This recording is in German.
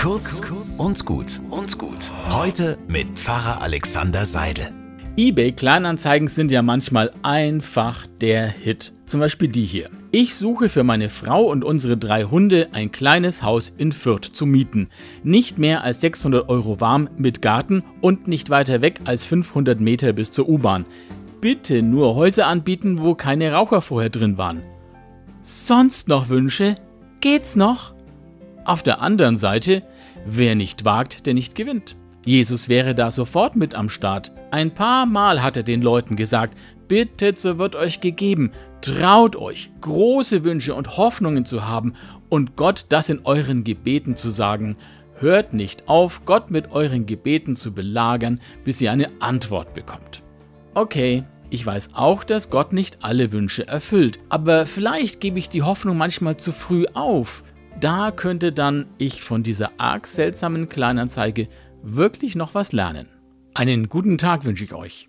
Kurz und gut und gut. Heute mit Pfarrer Alexander Seidel. eBay Kleinanzeigen sind ja manchmal einfach der Hit. Zum Beispiel die hier. Ich suche für meine Frau und unsere drei Hunde ein kleines Haus in Fürth zu mieten. Nicht mehr als 600 Euro warm mit Garten und nicht weiter weg als 500 Meter bis zur U-Bahn. Bitte nur Häuser anbieten, wo keine Raucher vorher drin waren. Sonst noch Wünsche? Geht's noch? Auf der anderen Seite, wer nicht wagt, der nicht gewinnt. Jesus wäre da sofort mit am Start. Ein paar Mal hat er den Leuten gesagt, bittet, so wird euch gegeben. Traut euch, große Wünsche und Hoffnungen zu haben und Gott das in euren Gebeten zu sagen. Hört nicht auf, Gott mit euren Gebeten zu belagern, bis ihr eine Antwort bekommt. Okay, ich weiß auch, dass Gott nicht alle Wünsche erfüllt, aber vielleicht gebe ich die Hoffnung manchmal zu früh auf. Da könnte dann ich von dieser arg seltsamen Kleinanzeige wirklich noch was lernen. Einen guten Tag wünsche ich euch.